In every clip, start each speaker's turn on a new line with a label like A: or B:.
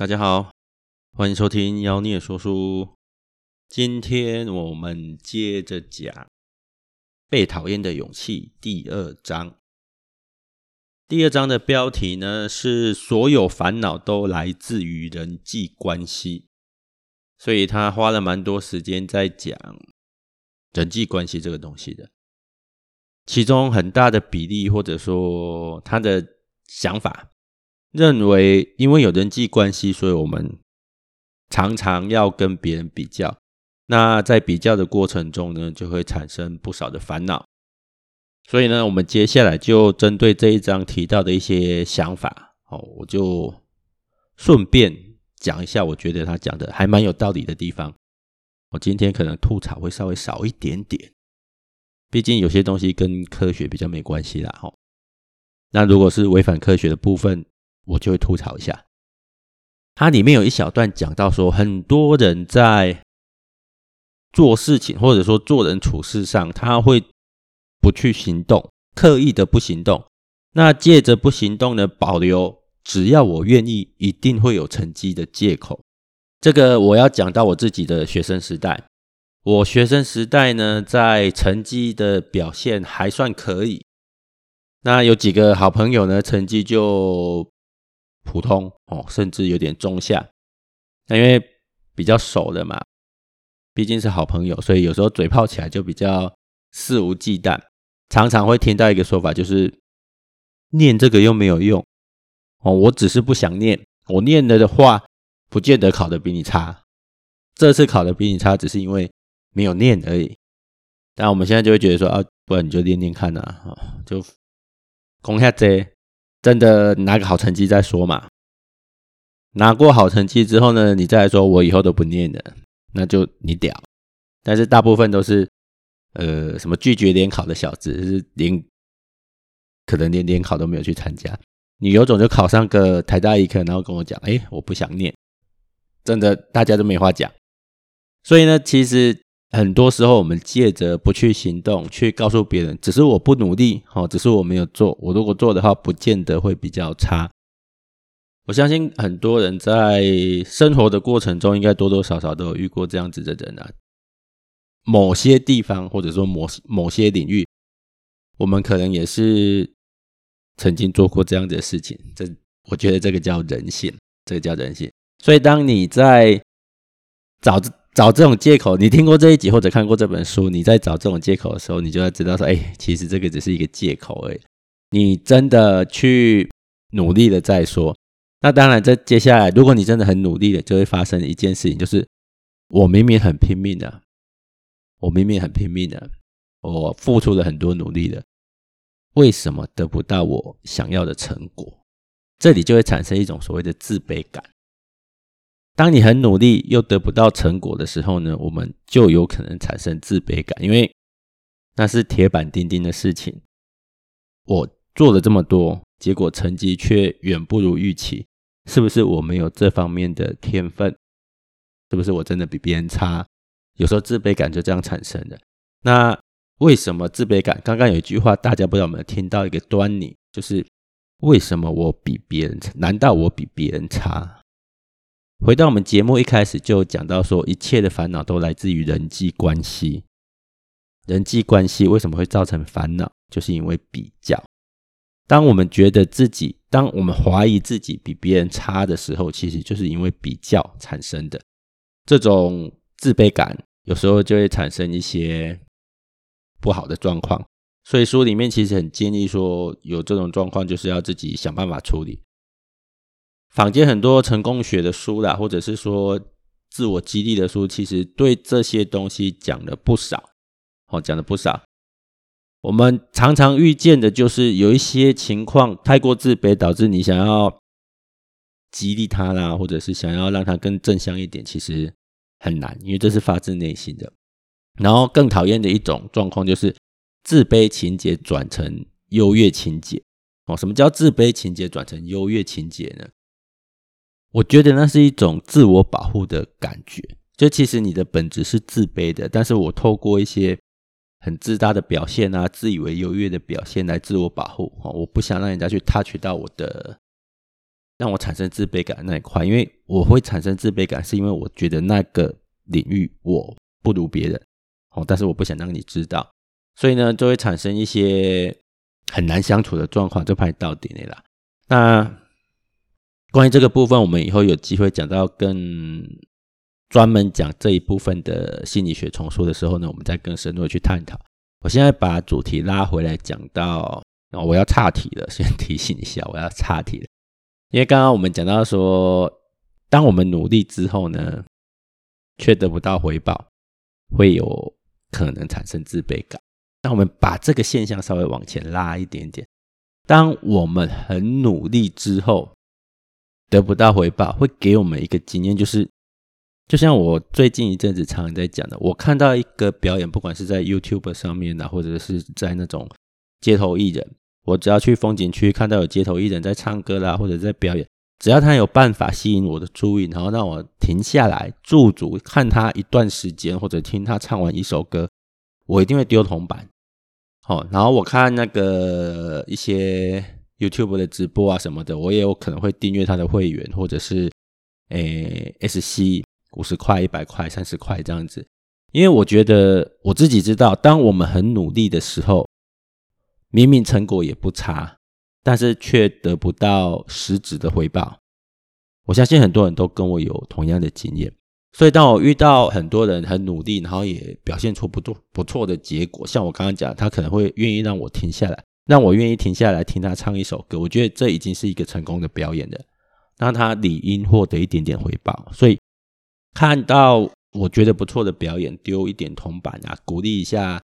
A: 大家好，欢迎收听妖孽说书。今天我们接着讲《被讨厌的勇气》第二章。第二章的标题呢是“所有烦恼都来自于人际关系”，所以他花了蛮多时间在讲人际关系这个东西的。其中很大的比例，或者说他的想法。认为，因为有人际关系，所以我们常常要跟别人比较。那在比较的过程中呢，就会产生不少的烦恼。所以呢，我们接下来就针对这一章提到的一些想法，哦，我就顺便讲一下，我觉得他讲的还蛮有道理的地方。我今天可能吐槽会稍微少一点点，毕竟有些东西跟科学比较没关系啦。哈，那如果是违反科学的部分，我就会吐槽一下，它里面有一小段讲到说，很多人在做事情或者说做人处事上，他会不去行动，刻意的不行动，那借着不行动呢，保留只要我愿意，一定会有成绩的借口。这个我要讲到我自己的学生时代，我学生时代呢，在成绩的表现还算可以，那有几个好朋友呢，成绩就。普通哦，甚至有点中下。那因为比较熟的嘛，毕竟是好朋友，所以有时候嘴炮起来就比较肆无忌惮。常常会听到一个说法，就是念这个又没有用哦，我只是不想念，我念了的话，不见得考得比你差。这次考得比你差，只是因为没有念而已。但我们现在就会觉得说啊，不然你就念念看呐，就攻下这。真的拿个好成绩再说嘛。拿过好成绩之后呢，你再来说我以后都不念了，那就你屌。但是大部分都是呃什么拒绝联考的小子，是连可能连联考都没有去参加。你有种就考上个台大医科，然后跟我讲，哎，我不想念。真的大家都没话讲。所以呢，其实。很多时候，我们借着不去行动，去告诉别人，只是我不努力，哦，只是我没有做。我如果做的话，不见得会比较差。我相信很多人在生活的过程中，应该多多少少都有遇过这样子的人啊。某些地方，或者说某某些领域，我们可能也是曾经做过这样子的事情。这，我觉得这个叫人性，这个叫人性。所以，当你在找。找这种借口，你听过这一集或者看过这本书，你在找这种借口的时候，你就要知道说，哎，其实这个只是一个借口而已。你真的去努力了再说。那当然，这接下来，如果你真的很努力了，就会发生一件事情，就是我明明很拼命的，我明明很拼命的，我付出了很多努力的，为什么得不到我想要的成果？这里就会产生一种所谓的自卑感。当你很努力又得不到成果的时候呢，我们就有可能产生自卑感，因为那是铁板钉钉的事情。我做了这么多，结果成绩却远不如预期，是不是我没有这方面的天分？是不是我真的比别人差？有时候自卑感就这样产生的。那为什么自卑感？刚刚有一句话，大家不知道有没有听到一个端倪，就是为什么我比别人差？难道我比别人差？回到我们节目一开始就讲到说，一切的烦恼都来自于人际关系。人际关系为什么会造成烦恼？就是因为比较。当我们觉得自己，当我们怀疑自己比别人差的时候，其实就是因为比较产生的这种自卑感，有时候就会产生一些不好的状况。所以书里面其实很建议说，有这种状况就是要自己想办法处理。坊间很多成功学的书啦，或者是说自我激励的书，其实对这些东西讲了不少，哦，讲了不少。我们常常遇见的就是有一些情况太过自卑，导致你想要激励他啦，或者是想要让他更正向一点，其实很难，因为这是发自内心的。然后更讨厌的一种状况就是自卑情节转成优越情节。哦，什么叫自卑情节转成优越情节呢？我觉得那是一种自我保护的感觉，就其实你的本质是自卑的，但是我透过一些很自大的表现啊，自以为优越的表现来自我保护，我不想让人家去 touch 到我的让我产生自卑感的那一块，因为我会产生自卑感，是因为我觉得那个领域我不如别人，哦，但是我不想让你知道，所以呢，就会产生一些很难相处的状况，就怕你到底了。那关于这个部分，我们以后有机会讲到更专门讲这一部分的心理学重塑的时候呢，我们再更深入的去探讨。我现在把主题拉回来讲到，我要岔题了，先提醒一下，我要岔题了。因为刚刚我们讲到说，当我们努力之后呢，却得不到回报，会有可能产生自卑感。那我们把这个现象稍微往前拉一点点，当我们很努力之后得不到回报，会给我们一个经验，就是就像我最近一阵子常常在讲的，我看到一个表演，不管是在 YouTube 上面啊，或者是在那种街头艺人。我只要去风景区看到有街头艺人在唱歌啦，或者在表演，只要他有办法吸引我的注意，然后让我停下来驻足看他一段时间，或者听他唱完一首歌，我一定会丢铜板。好，然后我看那个一些 YouTube 的直播啊什么的，我也有可能会订阅他的会员，或者是诶 SC 五十块、一百块、三十块这样子，因为我觉得我自己知道，当我们很努力的时候。明明成果也不差，但是却得不到实质的回报。我相信很多人都跟我有同样的经验，所以当我遇到很多人很努力，然后也表现出不错不错的结果，像我刚刚讲，他可能会愿意让我停下来，让我愿意停下来听他唱一首歌，我觉得这已经是一个成功的表演了，让他理应获得一点点回报。所以看到我觉得不错的表演，丢一点铜板啊，鼓励一下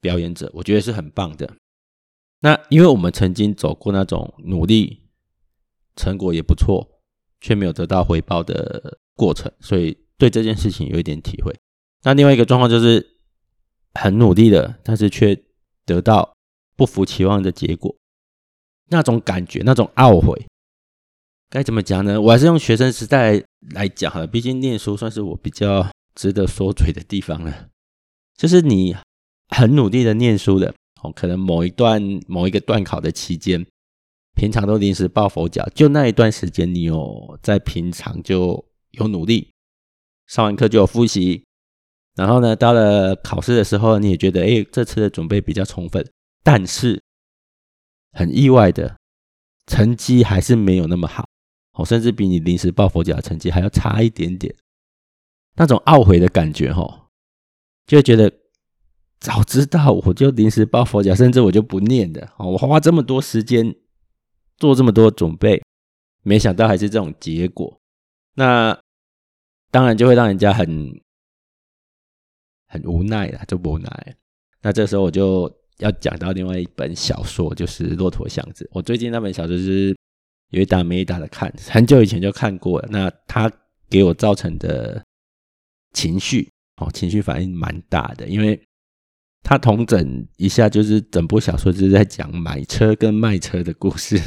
A: 表演者，我觉得是很棒的。那因为我们曾经走过那种努力，成果也不错，却没有得到回报的过程，所以对这件事情有一点体会。那另外一个状况就是很努力的，但是却得到不服期望的结果，那种感觉，那种懊悔，该怎么讲呢？我还是用学生时代来讲哈，毕竟念书算是我比较值得说嘴的地方了。就是你很努力的念书的。哦，可能某一段某一个段考的期间，平常都临时抱佛脚，就那一段时间，你有在平常就有努力，上完课就有复习，然后呢，到了考试的时候，你也觉得，哎，这次的准备比较充分，但是很意外的，成绩还是没有那么好，哦，甚至比你临时抱佛脚的成绩还要差一点点，那种懊悔的感觉，哈，就觉得。早知道我就临时抱佛脚，甚至我就不念的。哦我花这么多时间做这么多准备，没想到还是这种结果。那当然就会让人家很很无奈了，就无奈。那这时候我就要讲到另外一本小说，就是《骆驼祥子》。我最近那本小说是有一打没一打的看，很久以前就看过了。那他给我造成的情绪，哦，情绪反应蛮大的，因为。他同整一下，就是整部小说就是在讲买车跟卖车的故事。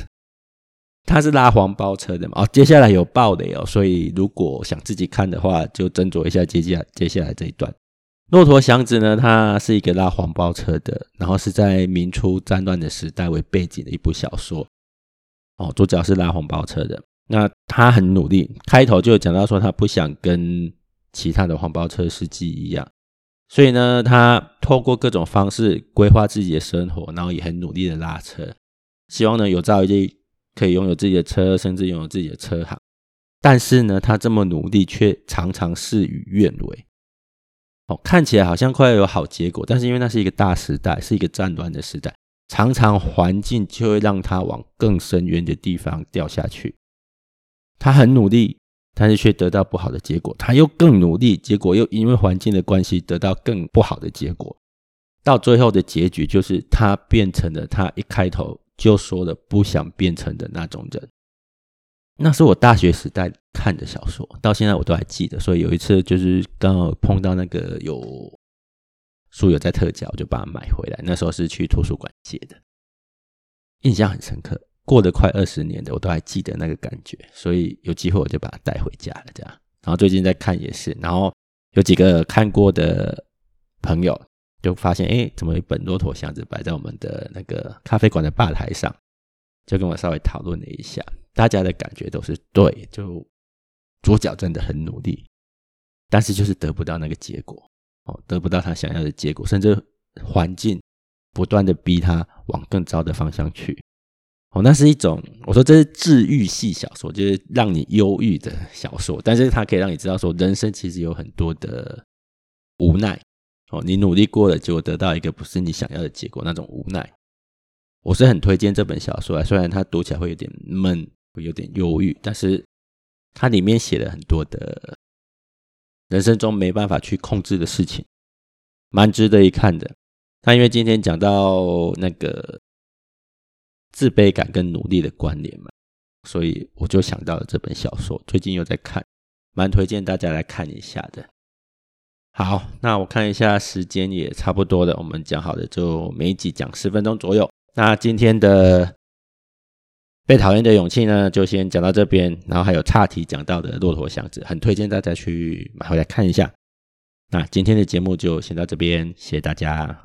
A: 他是拉黄包车的嘛？哦，接下来有爆雷哦，所以如果想自己看的话，就斟酌一下接下接下来这一段。骆驼祥子呢，他是一个拉黄包车的，然后是在明初战乱的时代为背景的一部小说。哦，主角是拉黄包车的，那他很努力，开头就讲到说他不想跟其他的黄包车司机一样。所以呢，他透过各种方式规划自己的生活，然后也很努力的拉车，希望呢有朝一日可以拥有自己的车，甚至拥有自己的车行。但是呢，他这么努力，却常常事与愿违。看起来好像快要有好结果，但是因为那是一个大时代，是一个战乱的时代，常常环境就会让他往更深渊的地方掉下去。他很努力。但是却得到不好的结果，他又更努力，结果又因为环境的关系得到更不好的结果，到最后的结局就是他变成了他一开头就说了不想变成的那种人。那是我大学时代看的小说，到现在我都还记得。所以有一次就是刚好碰到那个有书友在特价，我就把它买回来。那时候是去图书馆借的，印象很深刻。过了快二十年的，我都还记得那个感觉，所以有机会我就把它带回家了。这样，然后最近在看也是，然后有几个看过的朋友就发现，哎，怎么一本《骆驼祥子》摆在我们的那个咖啡馆的吧台上？就跟我稍微讨论了一下，大家的感觉都是对，就左脚真的很努力，但是就是得不到那个结果哦，得不到他想要的结果，甚至环境不断的逼他往更糟的方向去。哦，那是一种我说这是治愈系小说，就是让你忧郁的小说，但是它可以让你知道说，人生其实有很多的无奈。哦，你努力过了，结果得到一个不是你想要的结果，那种无奈。我是很推荐这本小说啊，虽然它读起来会有点闷，会有点忧郁，但是它里面写了很多的人生中没办法去控制的事情，蛮值得一看的。那因为今天讲到那个自卑感跟努力的关联嘛，所以我就想到了这本小说，最近又在看，蛮推荐大家来看一下的。好，那我看一下时间也差不多了，我们讲好的就每一集讲十分钟左右。那今天的被讨厌的勇气呢，就先讲到这边，然后还有差题讲到的骆驼祥子，很推荐大家去买回来看一下。那今天的节目就先到这边，谢谢大家。